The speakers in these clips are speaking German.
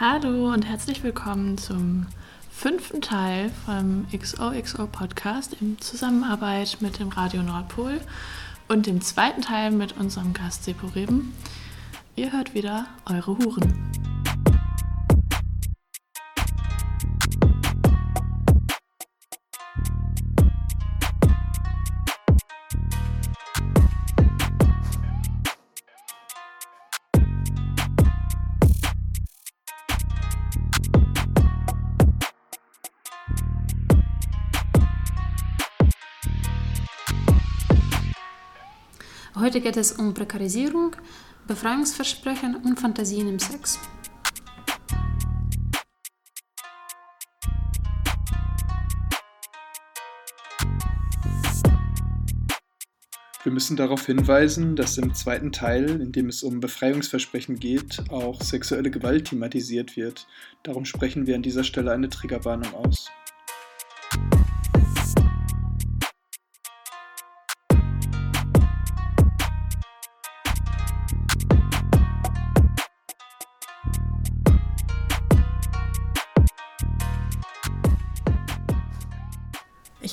Hallo und herzlich willkommen zum fünften Teil vom XOXO Podcast in Zusammenarbeit mit dem Radio Nordpol und dem zweiten Teil mit unserem Gast Sepo Reben. Ihr hört wieder eure Huren. Heute geht es um Prekarisierung, Befreiungsversprechen und Fantasien im Sex. Wir müssen darauf hinweisen, dass im zweiten Teil, in dem es um Befreiungsversprechen geht, auch sexuelle Gewalt thematisiert wird. Darum sprechen wir an dieser Stelle eine Triggerwarnung aus.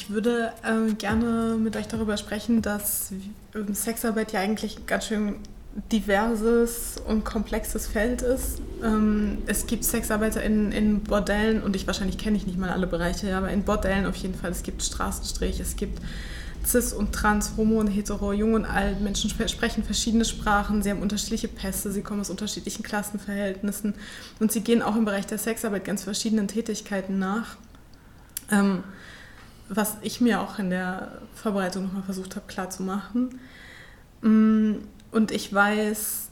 Würde äh, gerne mit euch darüber sprechen, dass ähm, Sexarbeit ja eigentlich ganz schön diverses und komplexes Feld ist. Ähm, es gibt Sexarbeiter in, in Bordellen und ich wahrscheinlich kenne ich nicht mal alle Bereiche, aber in Bordellen auf jeden Fall. Es gibt Straßenstrich, es gibt Cis und Trans, Homo und Hetero, Jung und Alt. Menschen sprechen verschiedene Sprachen, sie haben unterschiedliche Pässe, sie kommen aus unterschiedlichen Klassenverhältnissen und sie gehen auch im Bereich der Sexarbeit ganz verschiedenen Tätigkeiten nach. Ähm, was ich mir auch in der Vorbereitung nochmal versucht habe klarzumachen. Mm, und ich weiß,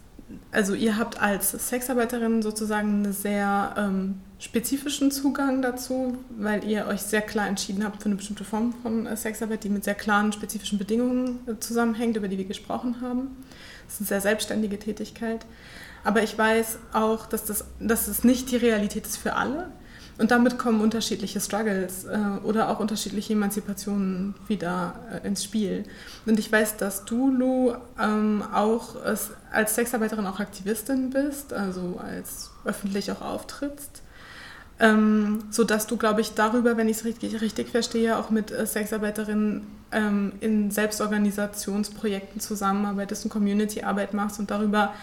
also ihr habt als Sexarbeiterin sozusagen einen sehr ähm, spezifischen Zugang dazu, weil ihr euch sehr klar entschieden habt für eine bestimmte Form von äh, Sexarbeit, die mit sehr klaren spezifischen Bedingungen äh, zusammenhängt, über die wir gesprochen haben. Das ist eine sehr selbstständige Tätigkeit. Aber ich weiß auch, dass das, dass das nicht die Realität ist für alle. Und damit kommen unterschiedliche Struggles äh, oder auch unterschiedliche Emanzipationen wieder äh, ins Spiel. Und ich weiß, dass du, Lu, ähm, auch äh, als Sexarbeiterin auch Aktivistin bist, also als öffentlich auch auftrittst. Ähm, so dass du, glaube ich, darüber, wenn ich es richtig, richtig verstehe, auch mit äh, Sexarbeiterinnen ähm, in Selbstorganisationsprojekten zusammenarbeitest und Community-Arbeit machst und darüber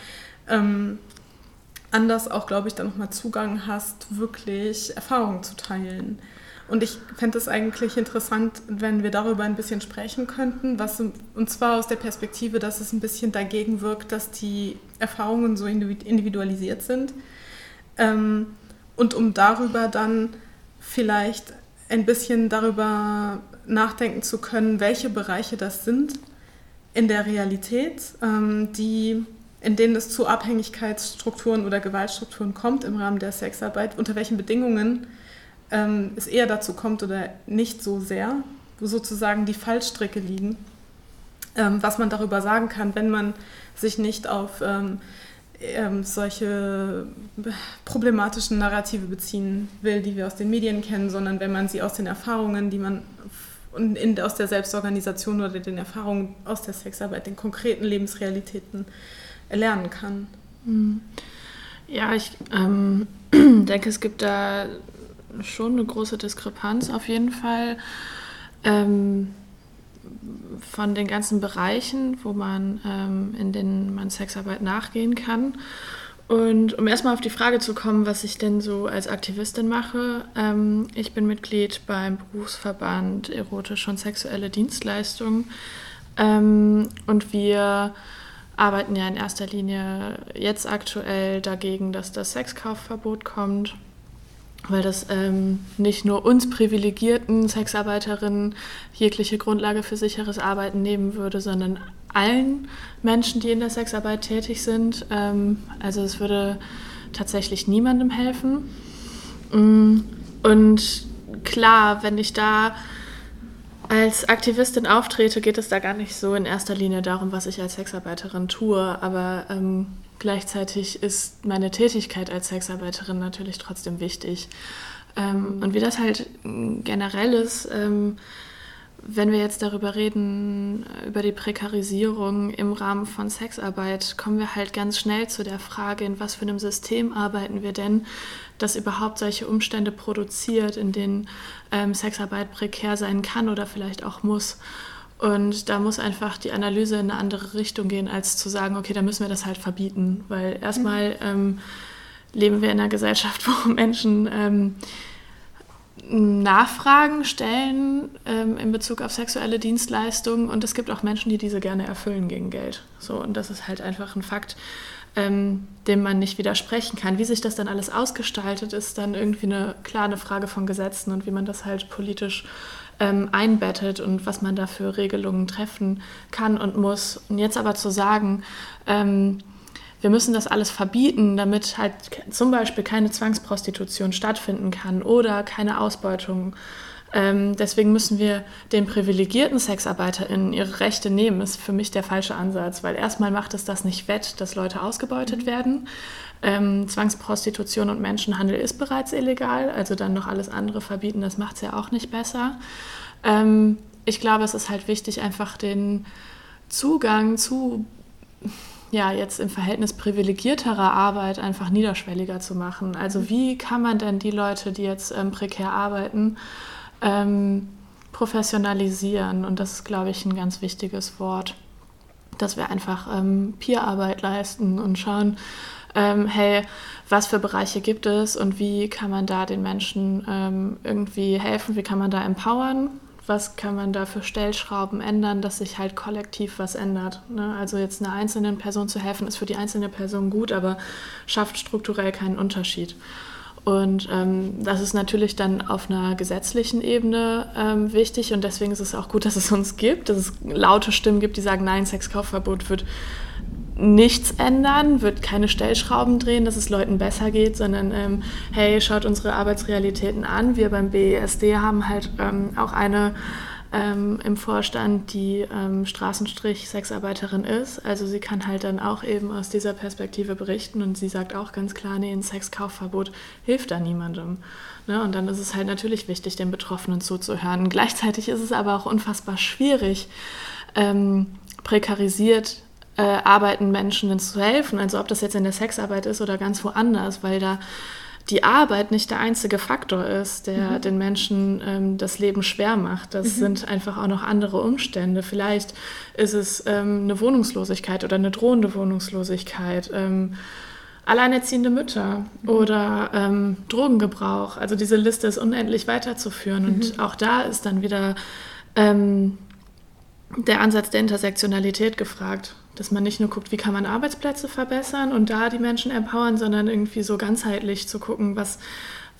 ähm, anders auch, glaube ich, dann nochmal Zugang hast, wirklich Erfahrungen zu teilen. Und ich fände es eigentlich interessant, wenn wir darüber ein bisschen sprechen könnten, was, und zwar aus der Perspektive, dass es ein bisschen dagegen wirkt, dass die Erfahrungen so individualisiert sind. Ähm, und um darüber dann vielleicht ein bisschen darüber nachdenken zu können, welche Bereiche das sind in der Realität, ähm, die in denen es zu Abhängigkeitsstrukturen oder Gewaltstrukturen kommt im Rahmen der Sexarbeit, unter welchen Bedingungen ähm, es eher dazu kommt oder nicht so sehr, wo sozusagen die Fallstricke liegen, ähm, was man darüber sagen kann, wenn man sich nicht auf ähm, ähm solche problematischen Narrative beziehen will, die wir aus den Medien kennen, sondern wenn man sie aus den Erfahrungen, die man in, aus der Selbstorganisation oder den Erfahrungen aus der Sexarbeit, den konkreten Lebensrealitäten erlernen kann. Mhm. Ja, ich ähm, denke, es gibt da schon eine große Diskrepanz auf jeden Fall ähm, von den ganzen Bereichen, wo man ähm, in denen man Sexarbeit nachgehen kann. Und um erstmal auf die Frage zu kommen, was ich denn so als Aktivistin mache, ähm, ich bin Mitglied beim Berufsverband Erotische und Sexuelle Dienstleistungen ähm, und wir arbeiten ja in erster Linie jetzt aktuell dagegen, dass das Sexkaufverbot kommt, weil das ähm, nicht nur uns privilegierten Sexarbeiterinnen jegliche Grundlage für sicheres Arbeiten nehmen würde, sondern allen Menschen, die in der Sexarbeit tätig sind. Ähm, also es würde tatsächlich niemandem helfen. Mm, und klar, wenn ich da als Aktivistin auftrete, geht es da gar nicht so in erster Linie darum, was ich als Sexarbeiterin tue, aber ähm, gleichzeitig ist meine Tätigkeit als Sexarbeiterin natürlich trotzdem wichtig. Ähm, und wie das halt generell ist, ähm, wenn wir jetzt darüber reden, über die Prekarisierung im Rahmen von Sexarbeit, kommen wir halt ganz schnell zu der Frage, in was für einem System arbeiten wir denn, das überhaupt solche Umstände produziert, in denen ähm, Sexarbeit prekär sein kann oder vielleicht auch muss. Und da muss einfach die Analyse in eine andere Richtung gehen, als zu sagen, okay, da müssen wir das halt verbieten. Weil erstmal mhm. ähm, leben wir in einer Gesellschaft, wo Menschen ähm, Nachfragen stellen ähm, in Bezug auf sexuelle Dienstleistungen und es gibt auch Menschen, die diese gerne erfüllen gegen Geld. So, und das ist halt einfach ein Fakt, ähm, dem man nicht widersprechen kann. Wie sich das dann alles ausgestaltet, ist dann irgendwie eine klare Frage von Gesetzen und wie man das halt politisch ähm, einbettet und was man da für Regelungen treffen kann und muss. Und jetzt aber zu sagen, ähm, wir müssen das alles verbieten, damit halt zum Beispiel keine Zwangsprostitution stattfinden kann oder keine Ausbeutung. Ähm, deswegen müssen wir den privilegierten SexarbeiterInnen ihre Rechte nehmen, ist für mich der falsche Ansatz, weil erstmal macht es das nicht wett, dass Leute ausgebeutet werden. Ähm, Zwangsprostitution und Menschenhandel ist bereits illegal, also dann noch alles andere verbieten, das macht es ja auch nicht besser. Ähm, ich glaube, es ist halt wichtig, einfach den Zugang zu ja, jetzt im Verhältnis privilegierterer Arbeit einfach niederschwelliger zu machen. Also mhm. wie kann man denn die Leute, die jetzt ähm, prekär arbeiten, ähm, professionalisieren? Und das ist, glaube ich, ein ganz wichtiges Wort, dass wir einfach ähm, Peerarbeit leisten und schauen, ähm, hey, was für Bereiche gibt es und wie kann man da den Menschen ähm, irgendwie helfen, wie kann man da empowern was kann man da für Stellschrauben ändern, dass sich halt kollektiv was ändert. Ne? Also jetzt einer einzelnen Person zu helfen, ist für die einzelne Person gut, aber schafft strukturell keinen Unterschied. Und ähm, das ist natürlich dann auf einer gesetzlichen Ebene ähm, wichtig und deswegen ist es auch gut, dass es uns gibt, dass es laute Stimmen gibt, die sagen, nein, Sexkaufverbot wird nichts ändern, wird keine Stellschrauben drehen, dass es Leuten besser geht, sondern ähm, hey, schaut unsere Arbeitsrealitäten an. Wir beim BESD haben halt ähm, auch eine ähm, im Vorstand, die ähm, Straßenstrich Sexarbeiterin ist. Also sie kann halt dann auch eben aus dieser Perspektive berichten und sie sagt auch ganz klar, nee, ein Sexkaufverbot hilft da niemandem. Ne? Und dann ist es halt natürlich wichtig, den Betroffenen zuzuhören. Gleichzeitig ist es aber auch unfassbar schwierig, ähm, prekarisiert äh, arbeiten Menschen zu helfen. Also ob das jetzt in der Sexarbeit ist oder ganz woanders, weil da die Arbeit nicht der einzige Faktor ist, der mhm. den Menschen ähm, das Leben schwer macht. Das mhm. sind einfach auch noch andere Umstände. Vielleicht ist es ähm, eine Wohnungslosigkeit oder eine drohende Wohnungslosigkeit. Ähm, alleinerziehende Mütter mhm. oder ähm, Drogengebrauch. Also diese Liste ist unendlich weiterzuführen. Und mhm. auch da ist dann wieder ähm, der Ansatz der Intersektionalität gefragt dass man nicht nur guckt, wie kann man Arbeitsplätze verbessern und da die Menschen empowern, sondern irgendwie so ganzheitlich zu gucken, was,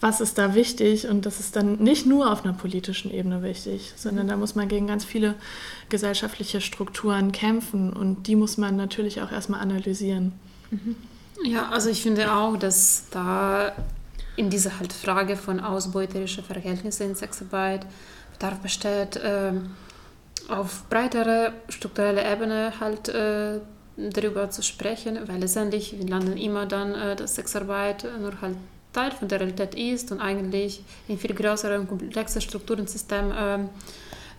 was ist da wichtig. Und das ist dann nicht nur auf einer politischen Ebene wichtig, sondern da muss man gegen ganz viele gesellschaftliche Strukturen kämpfen und die muss man natürlich auch erstmal analysieren. Mhm. Ja, also ich finde auch, dass da in dieser halt Frage von ausbeuterischen Verhältnissen in Sexarbeit Bedarf besteht, äh, auf breiterer struktureller Ebene halt äh, darüber zu sprechen, weil letztendlich wir landen immer dann, äh, dass Sexarbeit nur halt Teil von der Realität ist und eigentlich in viel größeren, komplexen Strukturensystem äh,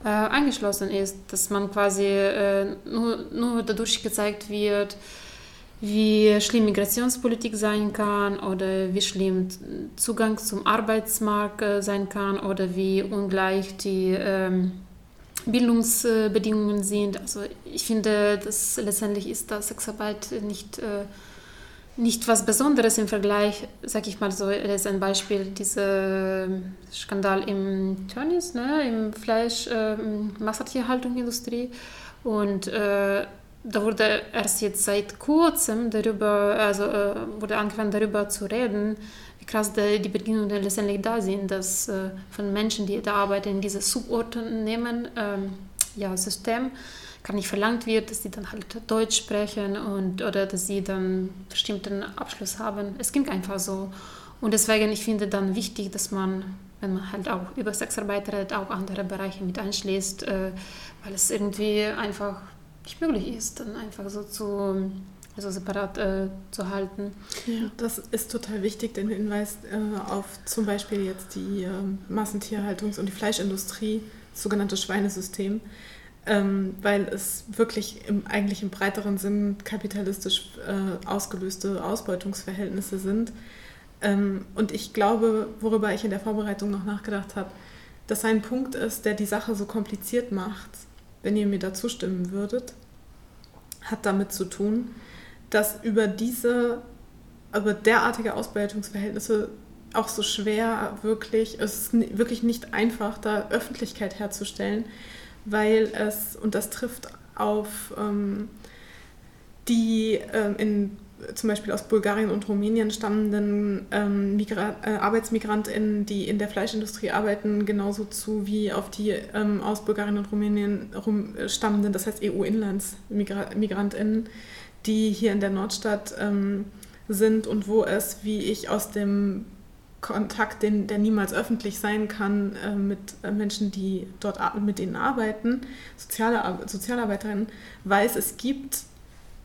äh, eingeschlossen ist, dass man quasi äh, nur, nur dadurch gezeigt wird, wie schlimm Migrationspolitik sein kann oder wie schlimm Zugang zum Arbeitsmarkt äh, sein kann oder wie ungleich die ähm, Bildungsbedingungen sind. Also ich finde, dass letztendlich ist da Sexarbeit nicht, äh, nicht was Besonderes im Vergleich, sag ich mal so, ist ein Beispiel, dieser Skandal im Tönnies, ne, im Fleisch, äh, Massentierhaltungsindustrie und äh, da wurde erst jetzt seit kurzem darüber, also äh, wurde angefangen darüber zu reden, krass die, Bedingungen letztendlich da sind, dass äh, von Menschen, die da arbeiten, in diese Suborten ähm, ja, System, gar nicht verlangt wird, dass sie dann halt Deutsch sprechen und, oder dass sie dann bestimmten Abschluss haben. Es ging einfach so. Und deswegen, ich finde dann wichtig, dass man, wenn man halt auch über Sexarbeit redet, auch andere Bereiche mit einschließt, äh, weil es irgendwie einfach nicht möglich ist, dann einfach so zu also separat äh, zu halten. Ja, das ist total wichtig, den Hinweis äh, auf zum Beispiel jetzt die äh, Massentierhaltungs- und die Fleischindustrie sogenannte Schweinesystem, ähm, weil es wirklich im, eigentlich im breiteren Sinn kapitalistisch äh, ausgelöste Ausbeutungsverhältnisse sind. Ähm, und ich glaube, worüber ich in der Vorbereitung noch nachgedacht habe, dass ein Punkt ist, der die Sache so kompliziert macht, wenn ihr mir da zustimmen würdet, hat damit zu tun, dass über diese, über derartige Ausbeutungsverhältnisse auch so schwer wirklich, es ist wirklich nicht einfach, da Öffentlichkeit herzustellen, weil es, und das trifft auf ähm, die ähm, in zum Beispiel aus Bulgarien und Rumänien stammenden ähm, Migra äh, ArbeitsmigrantInnen, die in der Fleischindustrie arbeiten, genauso zu wie auf die ähm, aus Bulgarien und Rumänien rum, äh, stammenden, das heißt EU-InlandsmigrantInnen, die hier in der Nordstadt ähm, sind und wo es, wie ich aus dem Kontakt, den, der niemals öffentlich sein kann, äh, mit Menschen, die dort mit denen arbeiten, Soziale, Sozialarbeiterinnen, weiß, es gibt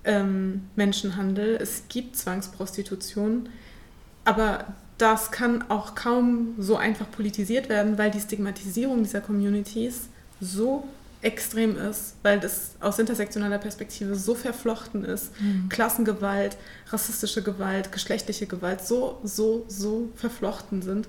ähm, Menschenhandel, es gibt Zwangsprostitution, aber das kann auch kaum so einfach politisiert werden, weil die Stigmatisierung dieser Communities so extrem ist, weil das aus intersektionaler Perspektive so verflochten ist. Mhm. Klassengewalt, rassistische Gewalt, geschlechtliche Gewalt so, so, so verflochten sind,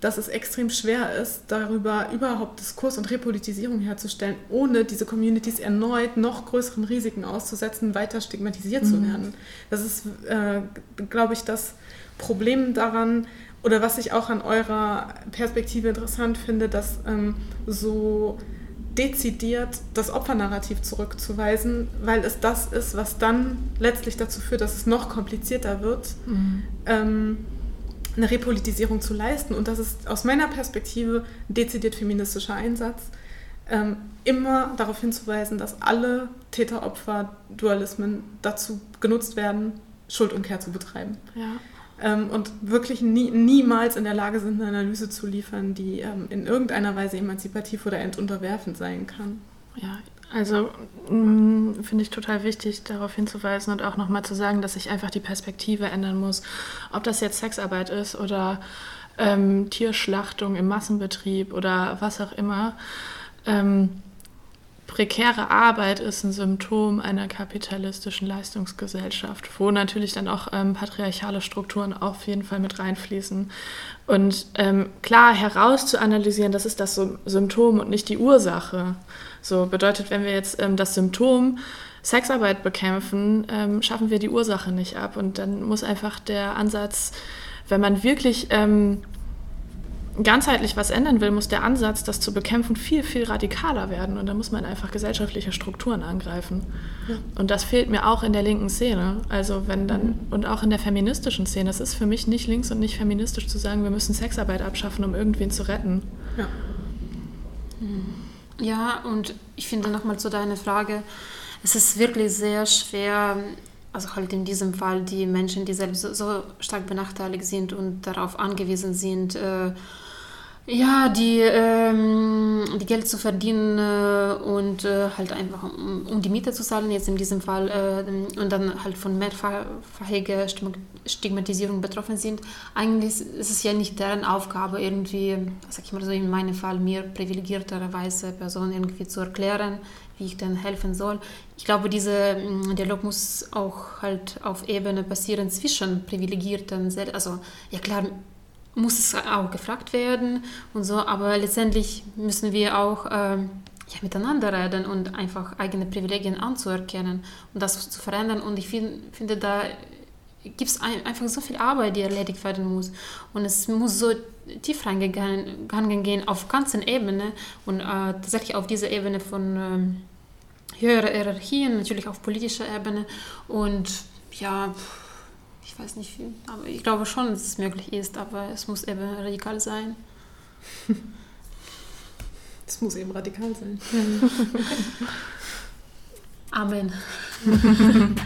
dass es extrem schwer ist, darüber überhaupt Diskurs und Repolitisierung herzustellen, ohne diese Communities erneut noch größeren Risiken auszusetzen, weiter stigmatisiert mhm. zu werden. Das ist, äh, glaube ich, das Problem daran, oder was ich auch an eurer Perspektive interessant finde, dass ähm, so dezidiert das Opfernarrativ zurückzuweisen, weil es das ist, was dann letztlich dazu führt, dass es noch komplizierter wird, mhm. ähm, eine Repolitisierung zu leisten. Und das ist aus meiner Perspektive ein dezidiert feministischer Einsatz, ähm, immer darauf hinzuweisen, dass alle Täter-Opfer-Dualismen dazu genutzt werden, Schuldumkehr zu betreiben. Ja ähm, und wirklich nie, niemals in der Lage sind, eine Analyse zu liefern, die ähm, in irgendeiner Weise emanzipativ oder entunterwerfend sein kann. Ja, also mm, finde ich total wichtig, darauf hinzuweisen und auch nochmal zu sagen, dass sich einfach die Perspektive ändern muss. Ob das jetzt Sexarbeit ist oder ähm, Tierschlachtung im Massenbetrieb oder was auch immer. Ähm, prekäre Arbeit ist ein Symptom einer kapitalistischen Leistungsgesellschaft, wo natürlich dann auch ähm, patriarchale Strukturen auf jeden Fall mit reinfließen. Und ähm, klar herauszuanalysieren, das ist das Symptom und nicht die Ursache. So bedeutet, wenn wir jetzt ähm, das Symptom Sexarbeit bekämpfen, ähm, schaffen wir die Ursache nicht ab. Und dann muss einfach der Ansatz, wenn man wirklich ähm, ganzheitlich was ändern will, muss der Ansatz, das zu bekämpfen, viel, viel radikaler werden. Und da muss man einfach gesellschaftliche Strukturen angreifen. Ja. Und das fehlt mir auch in der linken Szene. Also wenn dann, mhm. und auch in der feministischen Szene. Es ist für mich nicht links und nicht feministisch zu sagen, wir müssen Sexarbeit abschaffen, um irgendwen zu retten. Ja, ja und ich finde nochmal zu deiner Frage, es ist wirklich sehr schwer, also halt in diesem Fall die Menschen, die selbst so, so stark benachteiligt sind und darauf angewiesen sind, äh, ja, die, ähm, die Geld zu verdienen äh, und äh, halt einfach um, um, die Miete zu zahlen, jetzt in diesem Fall, äh, und dann halt von mehrfachiger Stigmatisierung betroffen sind. Eigentlich ist es ja nicht deren Aufgabe, irgendwie, sag ich mal so in meinem Fall, mir privilegierterweise Personen irgendwie zu erklären, wie ich denn helfen soll. Ich glaube, dieser mm, Dialog muss auch halt auf Ebene passieren zwischen Privilegierten, also ja klar, muss es auch gefragt werden und so, aber letztendlich müssen wir auch ähm, ja, miteinander reden und einfach eigene Privilegien anzuerkennen und das zu verändern. Und ich find, finde, da gibt es ein, einfach so viel Arbeit, die erledigt werden muss. Und es muss so tief reingegangen gehen auf ganzen Ebene und äh, tatsächlich auf dieser Ebene von ähm, höherer Hierarchien, natürlich auf politischer Ebene. Und ja, ich weiß nicht, viel, aber ich glaube schon, dass es möglich ist, aber es muss eben radikal sein. Es muss eben radikal sein. Amen.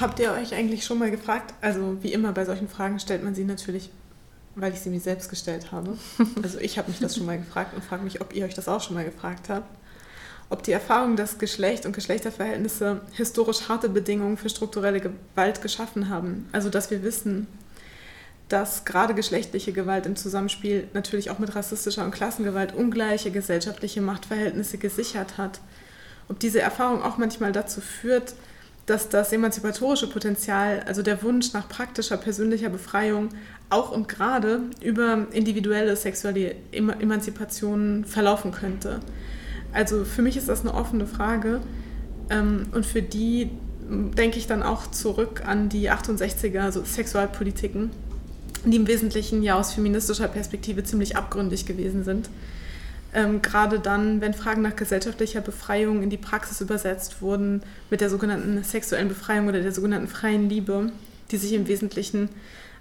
Habt ihr euch eigentlich schon mal gefragt, also wie immer bei solchen Fragen stellt man sie natürlich weil ich sie mir selbst gestellt habe. Also ich habe mich das schon mal gefragt und frage mich, ob ihr euch das auch schon mal gefragt habt. ob die Erfahrung, dass Geschlecht und Geschlechterverhältnisse historisch harte Bedingungen für strukturelle Gewalt geschaffen haben. Also dass wir wissen, dass gerade geschlechtliche Gewalt im Zusammenspiel natürlich auch mit rassistischer und Klassengewalt ungleiche gesellschaftliche Machtverhältnisse gesichert hat. Ob diese Erfahrung auch manchmal dazu führt, dass das emanzipatorische Potenzial, also der Wunsch nach praktischer persönlicher Befreiung, auch und gerade über individuelle sexuelle Emanzipation verlaufen könnte. Also für mich ist das eine offene Frage ähm, und für die denke ich dann auch zurück an die 68er also Sexualpolitiken, die im Wesentlichen ja aus feministischer Perspektive ziemlich abgründig gewesen sind. Ähm, gerade dann, wenn Fragen nach gesellschaftlicher Befreiung in die Praxis übersetzt wurden, mit der sogenannten sexuellen Befreiung oder der sogenannten freien Liebe, die sich im Wesentlichen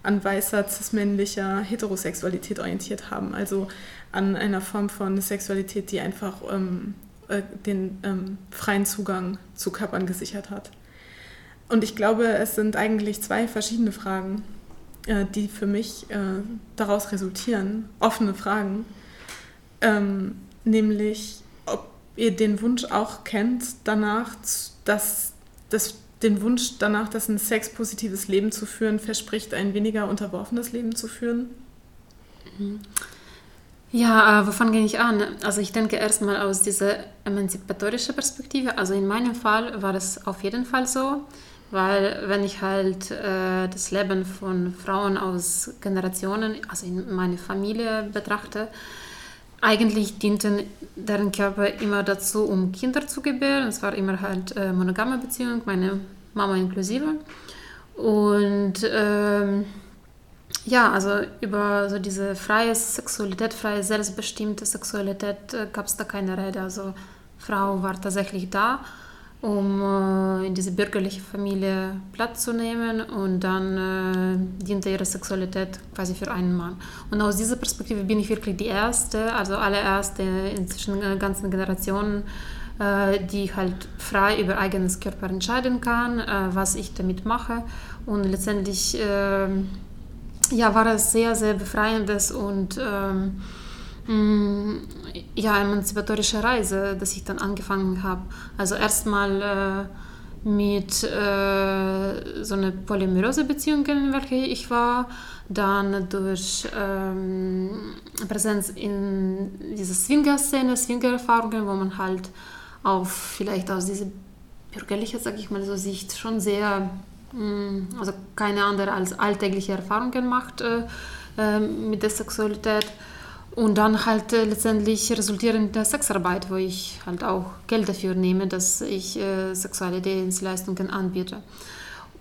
an weißer, cismännlicher Heterosexualität orientiert haben. Also an einer Form von Sexualität, die einfach ähm, äh, den ähm, freien Zugang zu Körpern gesichert hat. Und ich glaube, es sind eigentlich zwei verschiedene Fragen, äh, die für mich äh, daraus resultieren, offene Fragen, ähm, nämlich ob ihr den Wunsch auch kennt danach, dass das den Wunsch danach, dass ein sexpositives Leben zu führen, verspricht, ein weniger unterworfenes Leben zu führen? Mhm. Ja, äh, wovon gehe ich an? Also ich denke erstmal aus dieser emanzipatorischen Perspektive. Also in meinem Fall war das auf jeden Fall so, weil wenn ich halt äh, das Leben von Frauen aus Generationen, also in meiner Familie betrachte, eigentlich dienten deren Körper immer dazu, um Kinder zu gebären. Es war immer halt äh, monogame Beziehung, meine Mama inklusive. Und ähm, ja, also über so diese freie Sexualität, freie selbstbestimmte Sexualität äh, gab es da keine Rede. Also Frau war tatsächlich da um äh, in diese bürgerliche Familie Platz zu nehmen und dann äh, diente ihre Sexualität quasi für einen Mann. Und aus dieser Perspektive bin ich wirklich die Erste, also allererste in zwischen äh, ganzen Generationen, äh, die halt frei über eigenes Körper entscheiden kann, äh, was ich damit mache. Und letztendlich ähm, ja, war es sehr, sehr befreiendes und ähm, ja, emanzipatorische Reise, dass ich dann angefangen habe. Also erstmal äh, mit äh, so einer polymerose Beziehung, in welcher ich war, dann durch ähm, Präsenz in dieser Swinger-Szene, Swinger-Erfahrungen, wo man halt auf vielleicht aus dieser bürgerlichen, sag ich mal so, Sicht schon sehr, mh, mm, also keine andere als alltägliche Erfahrungen macht äh, äh mit der Sexualität. Und dann halt äh, letztendlich resultierend der Sexarbeit, wo ich halt auch Geld dafür nehme, dass ich äh, sexuelle Dienstleistungen anbiete.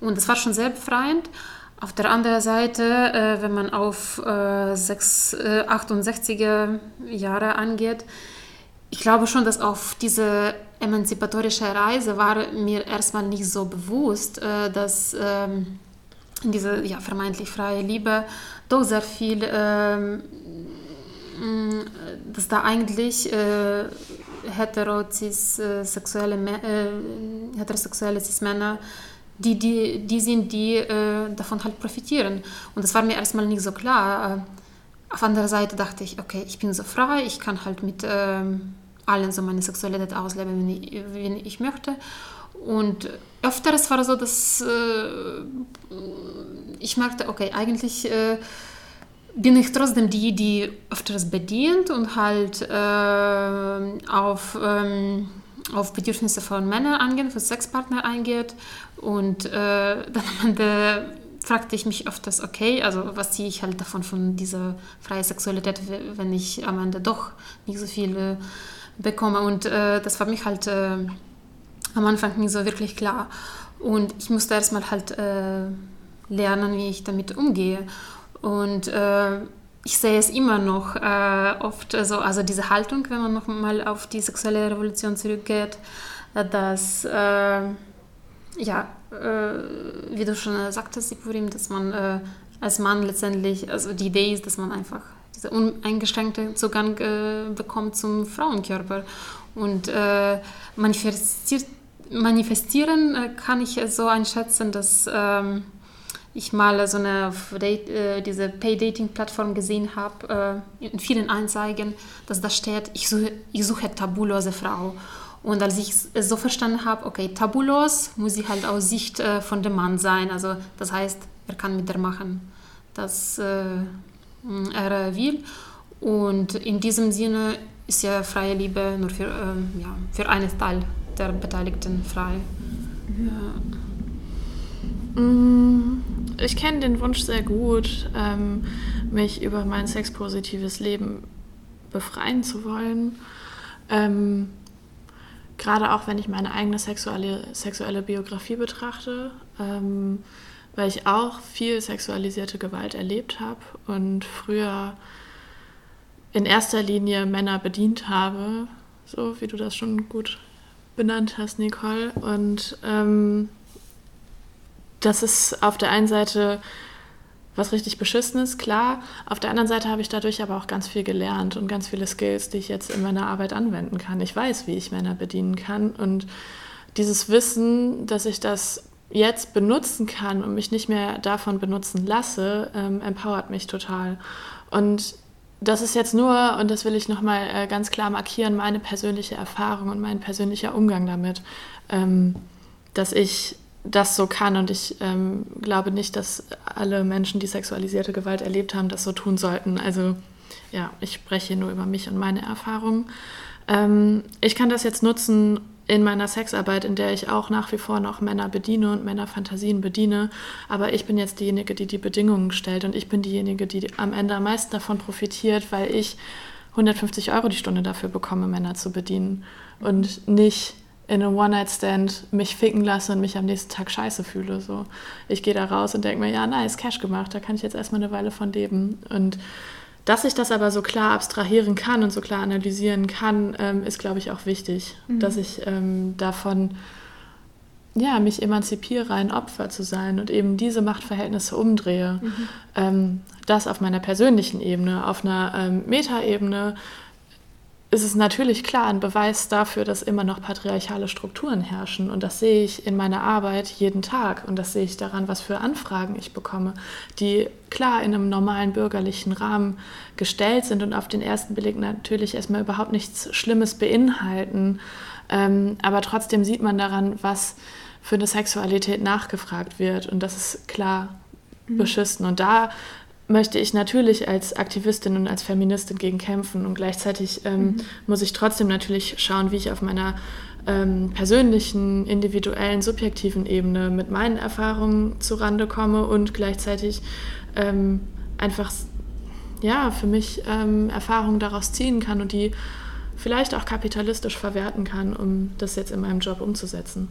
Und das war schon sehr befreiend. Auf der anderen Seite, äh, wenn man auf äh, 6, äh, 68er Jahre angeht, ich glaube schon, dass auf diese emanzipatorische Reise war mir erstmal nicht so bewusst, äh, dass ähm, diese ja, vermeintlich freie Liebe doch sehr viel ähm, dass da eigentlich äh, heterosexuelle äh, heterosexuelle Cis-Männer die, die, die sind, die äh, davon halt profitieren. Und das war mir erstmal nicht so klar. Äh, auf anderer Seite dachte ich, okay, ich bin so frei, ich kann halt mit ähm, allen so meine Sexualität ausleben, wenn ich, wenn ich möchte. Und öfteres war so, dass äh, ich merkte, okay, eigentlich äh, bin ich trotzdem die, die öfters bedient und halt äh, auf, ähm, auf Bedürfnisse von Männern eingeht, von Sexpartner eingeht. Und äh, dann am Ende fragte ich mich öfters, okay, also was ziehe ich halt davon, von dieser freien Sexualität, wenn ich am Ende doch nicht so viel äh, bekomme. Und äh, das war mich halt äh, am Anfang nicht so wirklich klar. Und ich musste erstmal halt lernen, wie ich damit umgehe. Und äh, ich sehe es immer noch äh, oft, also, also diese Haltung, wenn man nochmal auf die sexuelle Revolution zurückgeht, äh, dass, äh, ja, äh, wie du schon sagtest, Sipurim, dass man äh, als Mann letztendlich, also die Idee ist, dass man einfach diesen uneingeschränkten Zugang bekommt zum Frauenkörper. Und manifestiert, manifestieren kann ich so einschätzen, dass ähm, ich mal so eine äh, diese Pay-Dating-Plattform gesehen habe, äh, in vielen Anzeigen, dass da steht, ich suche, ich suche tabulose Frau. Und als ich es so verstanden habe, okay, tabulos muss sie halt aus Sicht äh, von dem Mann sein. Also das heißt, er kann mit der machen, was äh, er will. Und in diesem Sinne ist ja freie Liebe nur für, ähm, ja, für einen Teil der Beteiligten frei. Ja. Mm, ich kenne den Wunsch sehr gut, ähm, mich über mein sexpositives Leben befreien zu wollen. Ähm, Gerade auch wenn ich meine eigene sexuelle, sexuelle Biografie betrachte, ähm, weil ich auch viel sexualisierte Gewalt erlebt habe und früher in erster Linie Männer bedient habe, so wie du das schon gut benannt hast, Nicole. Und ähm, das ist auf der einen Seite was richtig beschissenes, klar. Auf der anderen Seite habe ich dadurch aber auch ganz viel gelernt und ganz viele Skills, die ich jetzt in meiner Arbeit anwenden kann. Ich weiß, wie ich Männer bedienen kann und dieses Wissen, dass ich das jetzt benutzen kann und mich nicht mehr davon benutzen lasse, ähm, empowert mich total. Und das ist jetzt nur, und das will ich nochmal äh, ganz klar markieren, meine persönliche Erfahrung und mein persönlicher Umgang damit, ähm, dass ich das so kann. Und ich ähm, glaube nicht, dass alle Menschen, die sexualisierte Gewalt erlebt haben, das so tun sollten. Also ja, ich spreche nur über mich und meine Erfahrungen. Ähm, ich kann das jetzt nutzen in meiner Sexarbeit, in der ich auch nach wie vor noch Männer bediene und Männerfantasien bediene. Aber ich bin jetzt diejenige, die die Bedingungen stellt und ich bin diejenige, die am Ende am meisten davon profitiert, weil ich 150 Euro die Stunde dafür bekomme, Männer zu bedienen und nicht in einem One-Night-Stand mich ficken lasse und mich am nächsten Tag scheiße fühle. So. Ich gehe da raus und denke mir, ja, nice, Cash gemacht, da kann ich jetzt erstmal eine Weile von leben. Und dass ich das aber so klar abstrahieren kann und so klar analysieren kann, ähm, ist, glaube ich, auch wichtig. Mhm. Dass ich ähm, davon ja, mich emanzipiere, ein Opfer zu sein und eben diese Machtverhältnisse umdrehe. Mhm. Ähm, das auf meiner persönlichen Ebene, auf einer ähm, Metaebene ist es natürlich klar ein Beweis dafür, dass immer noch patriarchale Strukturen herrschen. Und das sehe ich in meiner Arbeit jeden Tag. Und das sehe ich daran, was für Anfragen ich bekomme, die klar in einem normalen bürgerlichen Rahmen gestellt sind und auf den ersten Blick natürlich erstmal überhaupt nichts Schlimmes beinhalten. Ähm, aber trotzdem sieht man daran, was für eine Sexualität nachgefragt wird. Und das ist klar mhm. beschissen. Und da möchte ich natürlich als Aktivistin und als Feministin gegen kämpfen und gleichzeitig ähm, mhm. muss ich trotzdem natürlich schauen, wie ich auf meiner ähm, persönlichen, individuellen, subjektiven Ebene mit meinen Erfahrungen zurande komme und gleichzeitig ähm, einfach ja für mich ähm, Erfahrungen daraus ziehen kann und die vielleicht auch kapitalistisch verwerten kann, um das jetzt in meinem Job umzusetzen.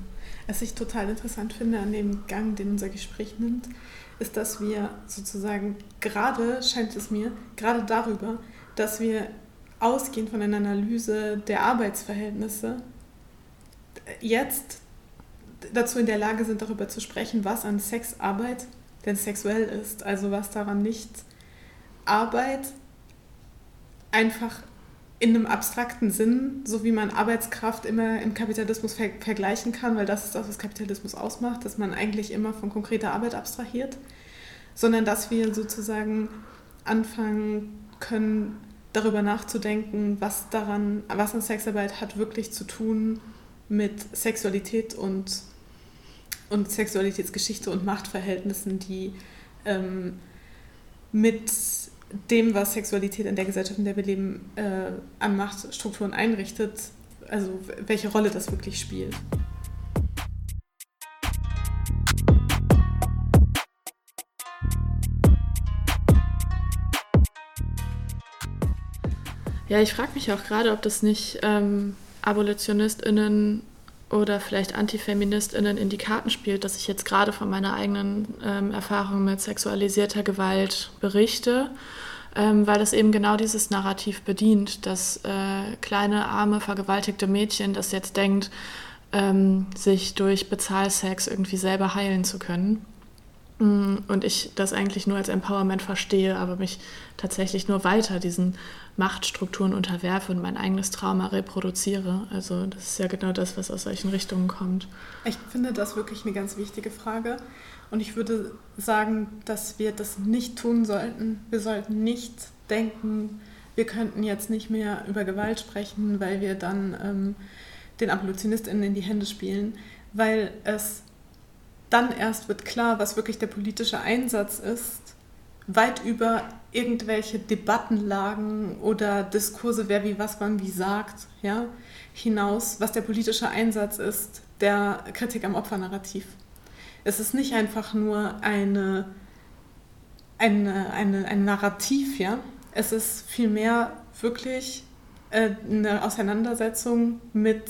Was ich total interessant finde an dem Gang, den unser Gespräch nimmt, ist, dass wir sozusagen gerade, scheint es mir, gerade darüber, dass wir ausgehend von einer Analyse der Arbeitsverhältnisse jetzt dazu in der Lage sind, darüber zu sprechen, was an Sexarbeit denn sexuell ist. Also was daran nicht Arbeit einfach in einem abstrakten Sinn, so wie man Arbeitskraft immer im Kapitalismus ver vergleichen kann, weil das ist das, was Kapitalismus ausmacht, dass man eigentlich immer von konkreter Arbeit abstrahiert, sondern dass wir sozusagen anfangen können, darüber nachzudenken, was daran, was an Sexarbeit hat wirklich zu tun mit Sexualität und, und Sexualitätsgeschichte und Machtverhältnissen, die ähm, mit dem, was Sexualität in der Gesellschaft, in der wir leben, äh, an Machtstrukturen einrichtet, also welche Rolle das wirklich spielt. Ja, ich frage mich auch gerade, ob das nicht ähm, AbolitionistInnen oder vielleicht AntifeministInnen in die Karten spielt, dass ich jetzt gerade von meiner eigenen ähm, Erfahrung mit sexualisierter Gewalt berichte, ähm, weil das eben genau dieses Narrativ bedient, dass äh, kleine, arme, vergewaltigte Mädchen das jetzt denkt, ähm, sich durch Bezahlsex irgendwie selber heilen zu können. Mm, und ich das eigentlich nur als Empowerment verstehe, aber mich tatsächlich nur weiter diesen Machtstrukturen unterwerfe und mein eigenes Trauma reproduziere. Also das ist ja genau das, was aus solchen Richtungen kommt. Ich finde das wirklich eine ganz wichtige Frage. Und ich würde sagen, dass wir das nicht tun sollten. Wir sollten nicht denken, wir könnten jetzt nicht mehr über Gewalt sprechen, weil wir dann ähm, den AbolitionistInnen in die Hände spielen, weil es dann erst wird klar, was wirklich der politische Einsatz ist, weit über irgendwelche Debattenlagen oder Diskurse, wer wie was wann wie sagt, ja, hinaus, was der politische Einsatz ist der Kritik am Opfernarrativ. Es ist nicht einfach nur eine, eine, eine, ein Narrativ, ja. Es ist vielmehr wirklich äh, eine Auseinandersetzung mit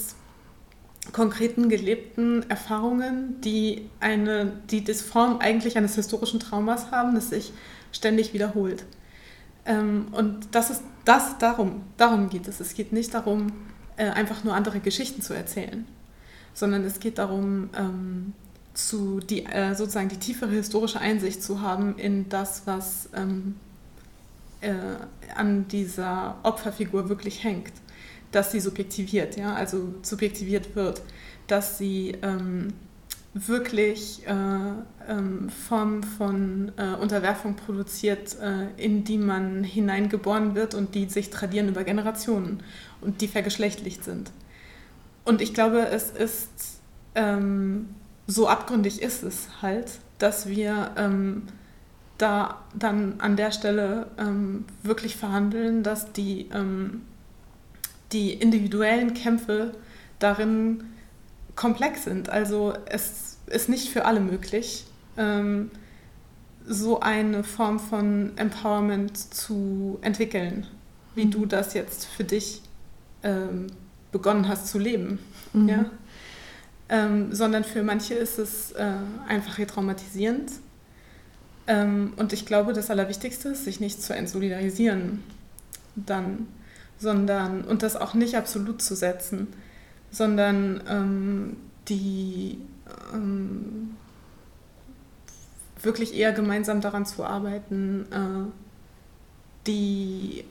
konkreten gelebten Erfahrungen, die eine, die das Form eigentlich eines historischen Traumas haben, das sich ständig wiederholt. Ähm, und das ist das darum, darum geht es. Es geht nicht darum, äh, einfach nur andere Geschichten zu erzählen, sondern es geht darum, ähm, zu die, äh, sozusagen die tiefere historische Einsicht zu haben in das, was ähm, äh, an dieser Opferfigur wirklich hängt, dass sie subjektiviert, ja, also subjektiviert wird, dass sie ähm, wirklich äh, ähm, Formen von äh, Unterwerfung produziert, äh, in die man hineingeboren wird und die sich tradieren über Generationen und die vergeschlechtlicht sind. Und ich glaube, es ist ähm, so abgründig ist es halt, dass wir ähm, da dann an der Stelle ähm, wirklich verhandeln, dass die, ähm, die individuellen Kämpfe darin komplex sind. Also es ist nicht für alle möglich, ähm, so eine Form von Empowerment zu entwickeln, wie mhm. du das jetzt für dich ähm, begonnen hast zu leben. Mhm. Ja? Ähm, sondern für manche ist es äh, einfach retraumatisierend ähm, und ich glaube, das Allerwichtigste ist, sich nicht zu entsolidarisieren dann, sondern, und das auch nicht absolut zu setzen, sondern ähm, die ähm, wirklich eher gemeinsam daran zu arbeiten, äh, die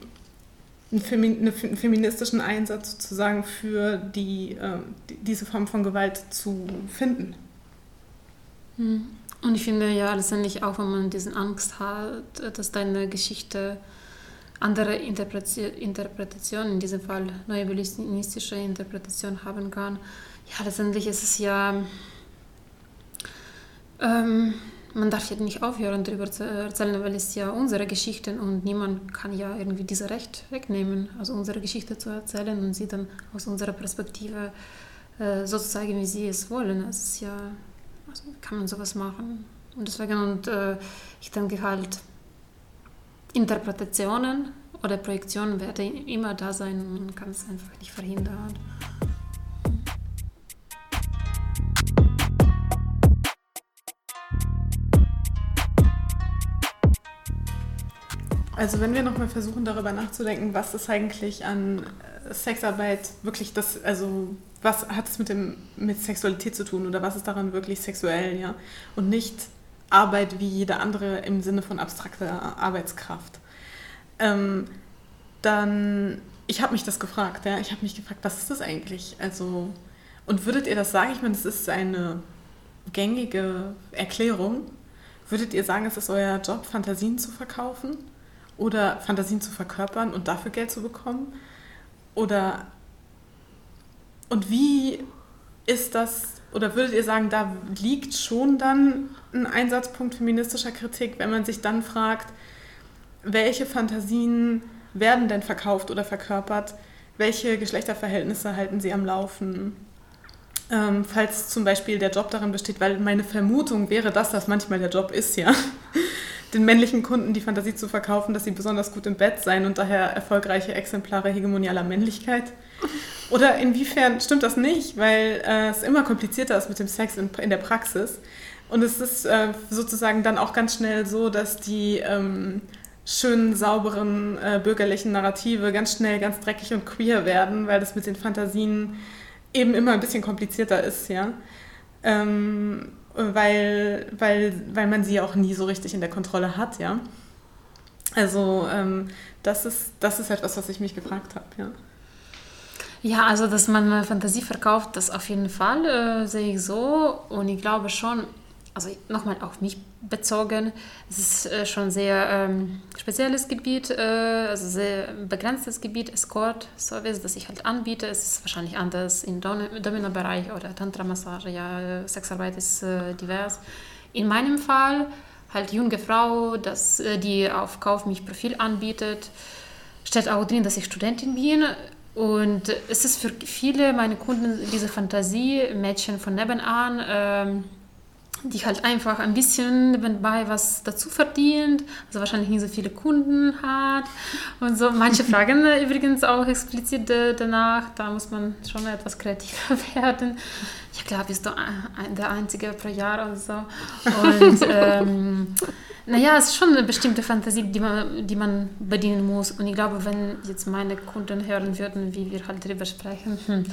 einen, feministischen Einsatz sozusagen für die, äh, diese Form von Gewalt zu finden. Hm. Und ich finde ja letztendlich auch, wenn man diesen Angst hat, dass deine Geschichte andere Interpretationen, in diesem Fall neue neoevolutionistische Interpretation haben kann. Ja, letztendlich ist es ja, ähm, man darf ja nicht aufhören, darüber zu erzählen, weil es ja unsere Geschichten und niemand kann ja irgendwie dieses Recht wegnehmen, also unsere Geschichte zu erzählen und sie dann aus unserer Perspektive äh, so zu zeigen, wie sie es wollen. Es ist ja also kann man sowas machen. Und deswegen, und äh, ich denke halt, Interpretationen oder Projektionen werden immer da sein. Man kann es einfach nicht verhindern. Also wenn wir nochmal versuchen, darüber nachzudenken, was ist eigentlich an äh, Sexarbeit wirklich das, also was hat es mit, dem, mit Sexualität zu tun oder was ist daran wirklich sexuell, ja? Und nicht Arbeit wie jede andere im Sinne von abstrakter Arbeitskraft. Ähm, dann, ich habe mich das gefragt, ja, ich habe mich gefragt, was ist das eigentlich? Also, und würdet ihr das sagen? Ich meine, das ist eine gängige Erklärung. Würdet ihr sagen, es ist euer Job, Fantasien zu verkaufen oder Fantasien zu verkörpern und dafür Geld zu bekommen? Oder und wie ist das, oder würdet ihr sagen, da liegt schon dann ein Einsatzpunkt feministischer Kritik, wenn man sich dann fragt, welche Fantasien werden denn verkauft oder verkörpert? Welche Geschlechterverhältnisse halten sie am Laufen? Ähm, falls zum Beispiel der Job darin besteht, weil meine Vermutung wäre, dass das manchmal der Job ist, ja, den männlichen Kunden die Fantasie zu verkaufen, dass sie besonders gut im Bett seien und daher erfolgreiche Exemplare hegemonialer Männlichkeit oder inwiefern stimmt das nicht? Weil äh, es immer komplizierter ist mit dem Sex in, in der Praxis. Und es ist äh, sozusagen dann auch ganz schnell so, dass die ähm, schönen, sauberen, äh, bürgerlichen Narrative ganz schnell ganz dreckig und queer werden, weil das mit den Fantasien eben immer ein bisschen komplizierter ist, ja. Ähm, weil, weil, weil man sie auch nie so richtig in der Kontrolle hat, ja. Also ähm, das, ist, das ist etwas, was ich mich gefragt habe, ja. Ja, also dass man Fantasie verkauft, das auf jeden Fall äh, sehe ich so. Und ich glaube schon, also nochmal auf mich bezogen, es ist äh, schon sehr ähm, spezielles Gebiet, äh, also sehr begrenztes Gebiet, Escort-Service, das ich halt anbiete. Es ist wahrscheinlich anders im Domino-Bereich oder Tantra-Massage, ja, Sexarbeit ist äh, divers. In meinem Fall halt junge Frau, das, äh, die auf Kauf mich Profil anbietet, steht auch drin, dass ich Studentin bin. Und es ist für viele meine Kunden diese Fantasie, Mädchen von nebenan, ähm, die halt einfach ein bisschen nebenbei was dazu verdient, also wahrscheinlich nicht so viele Kunden hat und so. Manche fragen übrigens auch explizit danach, da muss man schon etwas kreativer werden. Ich glaube, bist du der Einzige pro Jahr oder so. Und ähm, naja, es ist schon eine bestimmte Fantasie, die man, die man bedienen muss. Und ich glaube, wenn jetzt meine Kunden hören würden, wie wir halt darüber sprechen, hm,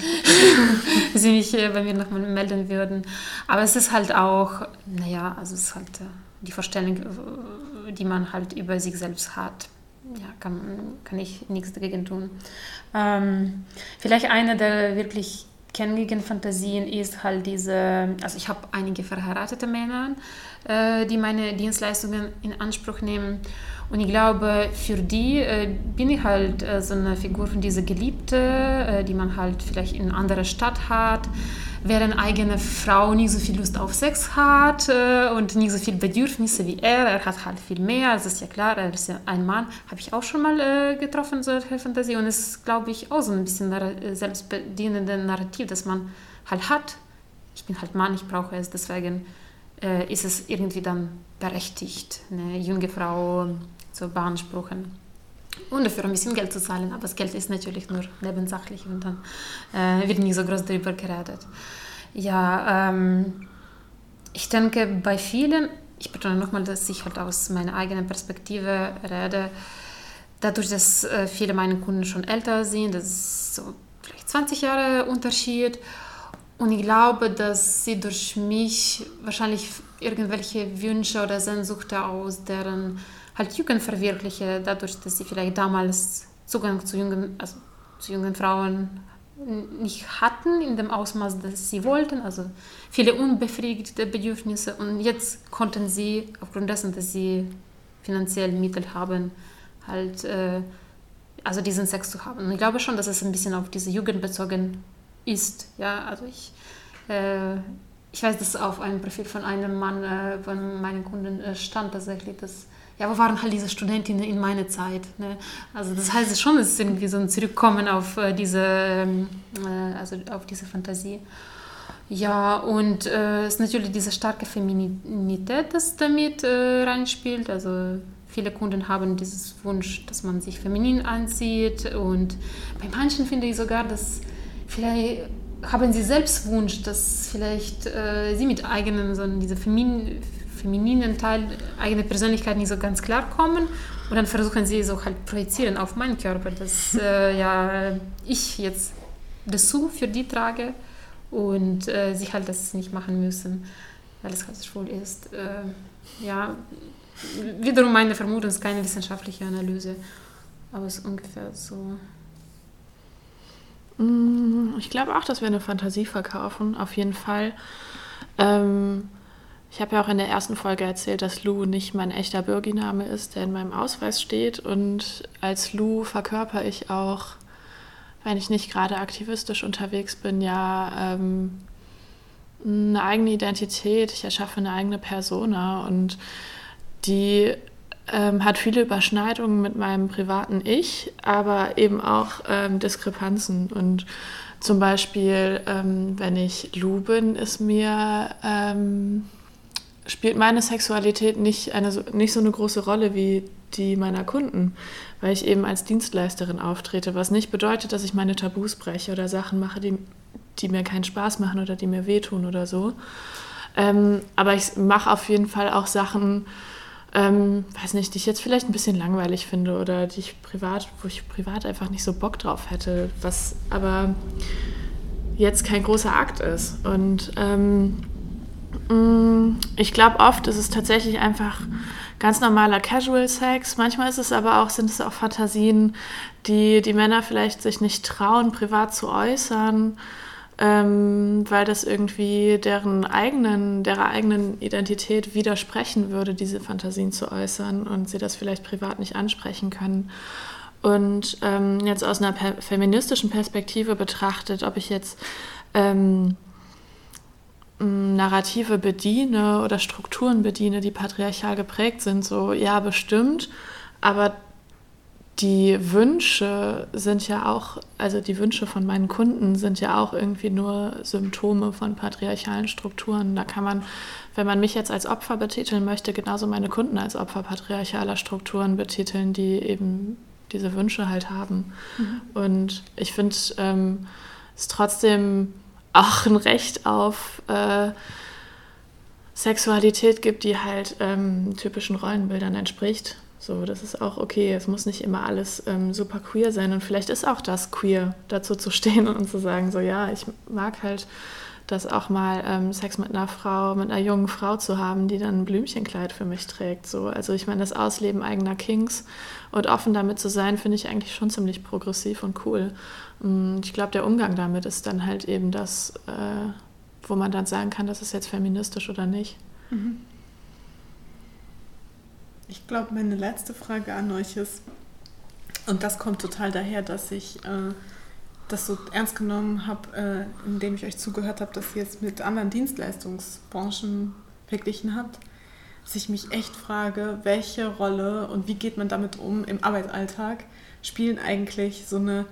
sie mich bei mir nochmal melden würden. Aber es ist halt auch, naja, also es ist halt äh, die Vorstellung, äh, die man halt über sich selbst hat. Ja, kann, kann ich nichts dagegen tun. Ähm, vielleicht eine der wirklich gängigen Fantasien ist halt diese, also ich habe einige verheiratete Männer, äh, die meine Dienstleistungen in Anspruch nehmen. Und ich glaube, für die äh, bin ich halt äh, so eine Figur von dieser Geliebte, äh, die man halt vielleicht in einer anderen Stadt hat, während eigene Frau nicht so viel Lust auf Sex hat äh, und nicht so viele Bedürfnisse wie er. Er hat halt viel mehr, das ist ja klar, er ist ja ein Mann. Habe ich auch schon mal äh, getroffen, solche Fantasie. Und es ist, glaube ich, auch so ein bisschen selbstbedienende Narrativ, das man halt hat. Ich bin halt Mann, ich brauche es, deswegen äh, ist es irgendwie dann berechtigt, eine junge Frau zu beanspruchen und dafür ein bisschen Geld zu zahlen. Aber das Geld ist natürlich nur nebensächlich und dann äh, wird nicht so groß darüber geredet. Ja, ähm, ich denke, bei vielen, ich betone nochmal, dass ich halt aus meiner eigenen Perspektive rede, dadurch, dass äh, viele meiner Kunden schon älter sind, das ist so vielleicht 20 Jahre Unterschied und ich glaube, dass sie durch mich wahrscheinlich irgendwelche Wünsche oder Sehnsuchte aus deren halt Jugend verwirkliche, dadurch, dass sie vielleicht damals Zugang zu jungen, also zu jungen Frauen nicht hatten in dem Ausmaß, das sie wollten, also viele unbefriedigte Bedürfnisse und jetzt konnten sie aufgrund dessen, dass sie finanziell Mittel haben, halt äh, also diesen Sex zu haben. Und ich glaube schon, dass es ein bisschen auf diese Jugend bezogen ist. Ja, also ich, äh, ich weiß, dass auf einem Profil von einem Mann, äh, von meinen Kunden äh, stand tatsächlich, dass ja, wo waren halt diese Studentinnen in meiner Zeit? Ne? Also das heißt schon, es ist irgendwie so ein Zurückkommen auf äh, diese, ähm, äh, also auf diese Fantasie. Ja, und äh, es ist natürlich diese starke Femininität, das damit äh, reinspielt. Also viele Kunden haben dieses Wunsch, dass man sich feminin anzieht. Und bei manchen finde ich sogar, dass vielleicht haben sie selbst Wunsch, dass vielleicht äh, sie mit eigenen, so diese femin, femininen Teil, eigene Persönlichkeit nicht so ganz klar kommen. Und dann versuchen sie so halt projizieren auf meinen Körper, dass äh, ja ich jetzt Dessous für die trage und äh, sie halt das nicht machen müssen, weil es halt schwul ist. Äh, ja, wiederum meine Vermutung ist keine wissenschaftliche Analyse, aber es ist ungefähr so. Mm, ich glaube auch, dass wir eine Fantasie verkaufen, auf jeden Fall. Ähm, ich habe ja auch in der ersten Folge erzählt, dass Lou nicht mein echter Bürginame ist, der in meinem Ausweis steht. Und als Lou verkörper ich auch, wenn ich nicht gerade aktivistisch unterwegs bin, ja ähm, eine eigene Identität. Ich erschaffe eine eigene Persona und die ähm, hat viele Überschneidungen mit meinem privaten Ich, aber eben auch ähm, Diskrepanzen. Und zum Beispiel, ähm, wenn ich Lou bin, ist mir ähm, spielt meine Sexualität nicht, eine, nicht so eine große Rolle wie die meiner Kunden, weil ich eben als Dienstleisterin auftrete, was nicht bedeutet, dass ich meine Tabus breche oder Sachen mache, die, die mir keinen Spaß machen oder die mir wehtun oder so. Ähm, aber ich mache auf jeden Fall auch Sachen, ähm, weiß nicht, die ich jetzt vielleicht ein bisschen langweilig finde oder die ich privat, wo ich privat einfach nicht so Bock drauf hätte, was aber jetzt kein großer Akt ist. Und ähm, ich glaube, oft ist es tatsächlich einfach ganz normaler Casual Sex. Manchmal ist es aber auch, sind es auch Fantasien, die die Männer vielleicht sich nicht trauen, privat zu äußern. ähm, weil das irgendwie deren eigenen, der eigenen Identität widersprechen würde, diese Fantasien zu äußern und sie das vielleicht privat nicht ansprechen können. Und ähm, jetzt aus einer feministischen Perspektive betrachtet, ob ich jetzt ähm, Narrative bediene oder Strukturen bediene, die patriarchal geprägt sind, so ja, bestimmt, aber die Wünsche sind ja auch, also die Wünsche von meinen Kunden sind ja auch irgendwie nur Symptome von patriarchalen Strukturen. Da kann man, wenn man mich jetzt als Opfer betiteln möchte, genauso meine Kunden als Opfer patriarchaler Strukturen betiteln, die eben diese Wünsche halt haben. Mhm. Und ich finde ähm, es trotzdem auch ein Recht auf äh, Sexualität gibt, die halt ähm, typischen Rollenbildern entspricht. So, das ist auch okay. Es muss nicht immer alles ähm, super queer sein. Und vielleicht ist auch das queer, dazu zu stehen und zu sagen, so ja, ich mag halt das auch mal ähm, Sex mit einer Frau, mit einer jungen Frau zu haben, die dann ein Blümchenkleid für mich trägt. So. Also ich meine, das Ausleben eigener Kings und offen damit zu sein, finde ich eigentlich schon ziemlich progressiv und cool. Mm, ich glaube, der Umgang damit ist dann halt eben das, äh, wo man dann sagen kann, das ist jetzt feministisch oder nicht. Mhm. Ich glaube, meine letzte Frage an euch ist, und das kommt total daher, dass ich äh, das so ernst genommen habe, äh, indem ich euch zugehört habe, dass ihr es mit anderen Dienstleistungsbranchen verglichen habt, dass ich mich echt frage, welche Rolle und wie geht man damit um im Arbeitsalltag, spielen eigentlich so eine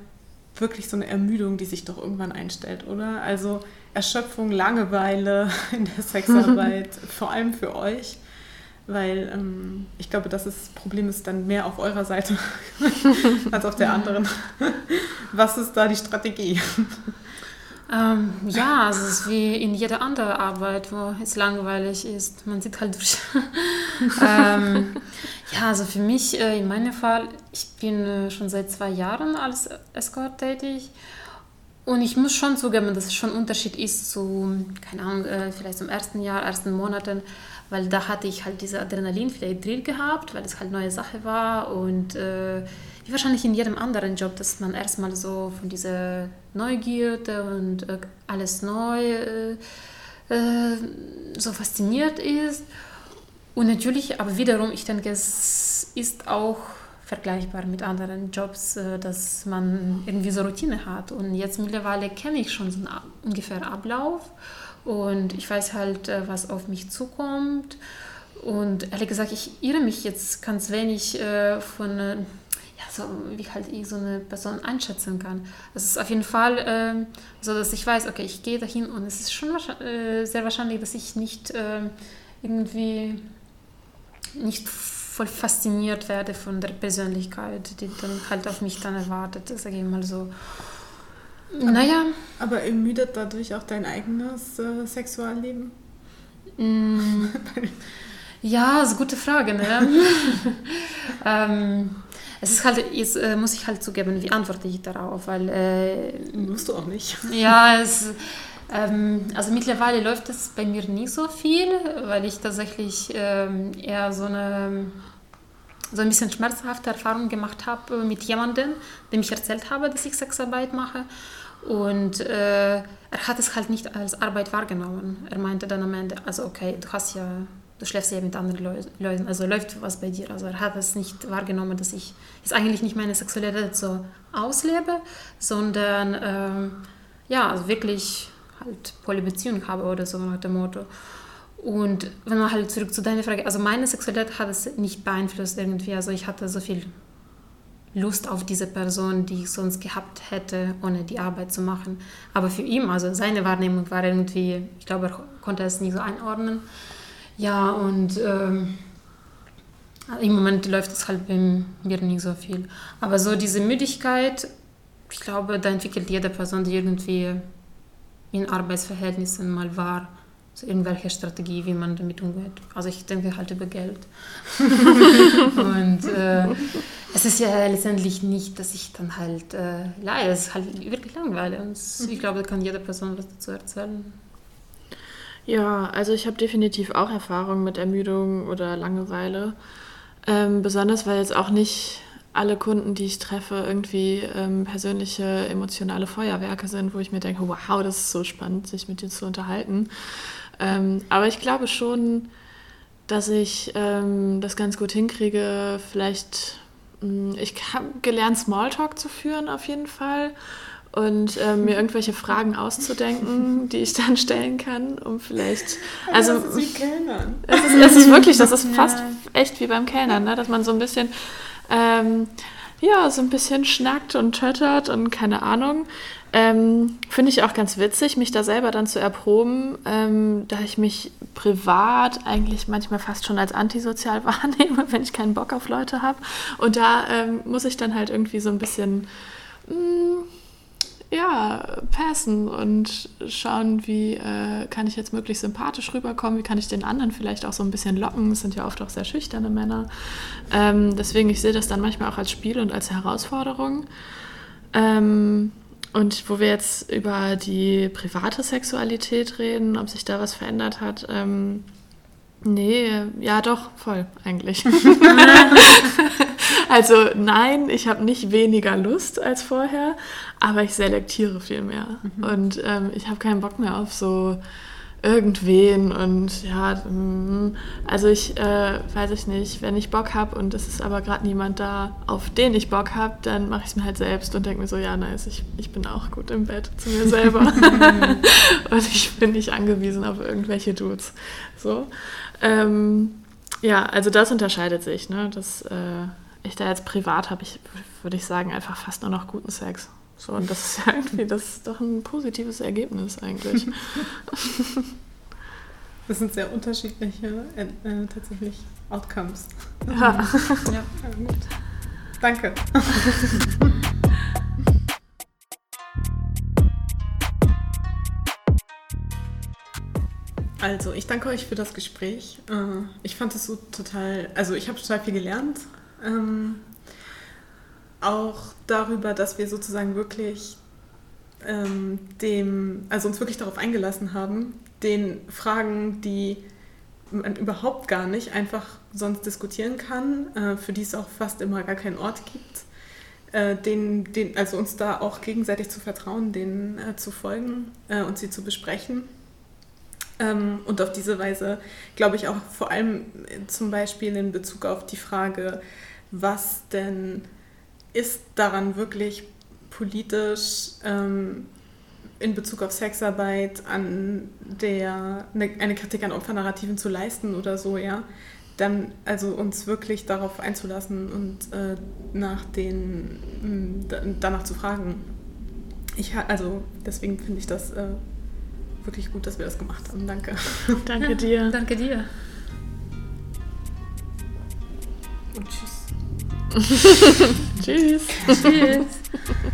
wirklich so eine Ermüdung, die sich doch irgendwann einstellt, oder? Also Erschöpfung, Langeweile in der Sexarbeit, vor allem für euch weil ähm, ich glaube, dass das Problem ist dann mehr auf eurer Seite als auf der anderen. Was ist da die Strategie? Ähm, ja, es ist wie in jeder anderen Arbeit, wo es langweilig ist. Man sieht halt durch. ähm, ja, also für mich, äh, in meinem Fall, ich bin äh, schon seit zwei Jahren als Escort tätig. Und ich muss schon zugeben, dass es schon ein Unterschied ist zu, keine Ahnung, äh, vielleicht zum ersten Jahr, ersten Monaten weil da hatte ich halt diese Adrenalin vielleicht drin gehabt, weil es halt neue Sache war und äh, wie wahrscheinlich in jedem anderen Job, dass man erstmal so von dieser Neugierde und äh, alles neu äh, äh, so fasziniert ist. Und natürlich, aber wiederum, ich denke, es ist auch vergleichbar mit anderen Jobs, äh, dass man irgendwie so Routine hat. Und jetzt mittlerweile kenne ich schon so einen ungefähr Ablauf und ich weiß halt, äh, was auf mich zukommt. Und ehrlich gesagt, ich irre mich jetzt ganz wenig äh, von, äh, ja, so, wie halt ich so eine Person einschätzen kann. Es ist auf jeden Fall äh, so, dass ich weiß, okay, ich gehe dahin und es ist schon sehr wahrscheinlich, dass ich nicht irgendwie nicht voll fasziniert werde von der Persönlichkeit, die dann halt auf mich dann erwartet, sage ich mal so. Naja. Aber ermüdet dadurch auch dein eigenes äh, Sexualleben? Mm. ja, ist eine gute Frage. Ne? ähm, es ist halt, jetzt äh, muss ich halt zugeben, wie antworte ich darauf, weil... Äh, Musst du auch nicht. ja, es, ähm, also mittlerweile läuft das bei mir nicht so viel, weil ich tatsächlich ähm, eher so eine so ein bisschen schmerzhafte Erfahrung gemacht habe mit jemandem, dem ich erzählt habe, dass ich Sexarbeit mache. Und äh, er hat es halt nicht als Arbeit wahrgenommen. Er meinte dann am Ende, also okay, du hast ja, du schläfst ja mit anderen Leuten, also läuft was bei dir. Also er hat es nicht wahrgenommen, dass ich jetzt eigentlich nicht meine Sexualität so auslebe, sondern ähm, ja, also wirklich halt Polybeziehung habe oder so nach dem Motto. Und wenn man halt zurück zu deiner Frage, also meine Sexualität hat es nicht beeinflusst irgendwie. Also ich hatte so viel Lust auf diese Person, die ich sonst gehabt hätte, ohne die Arbeit zu machen. Aber für ihn, also seine Wahrnehmung war irgendwie, ich glaube, er konnte es nicht so einordnen. Ja, und ähm, im Moment läuft es halt bei mir nicht so viel. Aber so diese Müdigkeit, ich glaube, da entwickelt jede Person, die irgendwie in Arbeitsverhältnissen mal war, irgendwelche Strategie, wie man damit umgeht. Also ich denke halt über Geld. und äh, es ist ja letztendlich nicht, dass ich dann halt äh, leide. Es ist halt wirklich langweilig. Und ich glaube, da kann jede Person was dazu erzählen. Ja, also ich habe definitiv auch Erfahrung mit Ermüdung oder Langeweile. Ähm, besonders weil jetzt auch nicht alle Kunden, die ich treffe, irgendwie ähm, persönliche emotionale Feuerwerke sind, wo ich mir denke, wow, das ist so spannend, sich mit dir zu unterhalten. Ähm, aber ich glaube schon, dass ich ähm, das ganz gut hinkriege. Vielleicht, mh, hm, ich habe gelernt, Smalltalk zu führen auf jeden Fall und äh, mir irgendwelche Fragen auszudenken, die ich dann stellen kann, um vielleicht. Also, das ist wie Kellnern. Es ist, es ist wirklich, das ist fast echt wie beim Kellnern, ne? dass man so ein bisschen. Ähm, ja, so ein bisschen schnackt und töttert und keine Ahnung. Ähm, Finde ich auch ganz witzig, mich da selber dann zu erproben, ähm, da ich mich privat eigentlich manchmal fast schon als antisozial wahrnehme, wenn ich keinen Bock auf Leute habe. Und da ähm, muss ich dann halt irgendwie so ein bisschen mh, mm, ja, passen und schauen, wie äh, kann ich jetzt möglichst sympathisch rüberkommen, wie kann ich den anderen vielleicht auch so ein bisschen locken. Es sind ja oft auch sehr schüchterne Männer. Ähm, deswegen, ich sehe das dann manchmal auch als Spiel und als Herausforderung. Ähm, und wo wir jetzt über die private Sexualität reden, ob sich da was verändert hat, ähm, nee, ja doch, voll eigentlich. also nein, ich habe nicht weniger Lust als vorher, aber ich selektiere viel mehr. Mhm. Und ähm, ich habe keinen Bock mehr auf so irgendwen und ja, mm, also ich äh, weiß ich nicht, wenn ich Bock habe und es ist aber gerade niemand da, auf den ich Bock habe, dann mache ich es mir halt selbst und denke mir so, ja, nice, ich, ich bin auch gut im Bett zu mir selber und ich bin nicht angewiesen auf irgendwelche Dudes. So. Ähm, ja, also das unterscheidet sich, ne? Das, äh, ich da jetzt privat habe, ich, würde ich sagen, einfach fast nur noch guten Sex. So, und das ist irgendwie, das ist doch ein positives Ergebnis eigentlich. Das sind sehr unterschiedliche äh, äh, tatsächlich Outcomes. Ja. ja. gut. Danke. Also, ich danke euch für das Gespräch. Äh, ich fand es so total, also ich habe total viel gelernt. Auch darüber, dass wir sozusagen wirklich ähm, dem, also uns wirklich darauf eingelassen haben, den Fragen, die man überhaupt gar nicht einfach sonst diskutieren kann, äh, für die es auch fast immer gar keinen Ort gibt, äh, den, den, also uns da auch gegenseitig zu vertrauen, denen äh, zu folgen äh, und sie zu besprechen. Ähm, und auf diese Weise, glaube ich, auch vor allem zum Beispiel in Bezug auf die Frage, was denn ist daran wirklich politisch ähm, in Bezug auf Sexarbeit an der eine, eine Kritik an Opfernarrativen zu leisten oder so, ja, dann also uns wirklich darauf einzulassen und äh, nach den hm, danach zu fragen. Ich also deswegen finde ich das äh, wirklich gut, dass wir das gemacht haben. Danke. Danke dir. Danke dir. Und tschüss. Tschüss. Tschüss.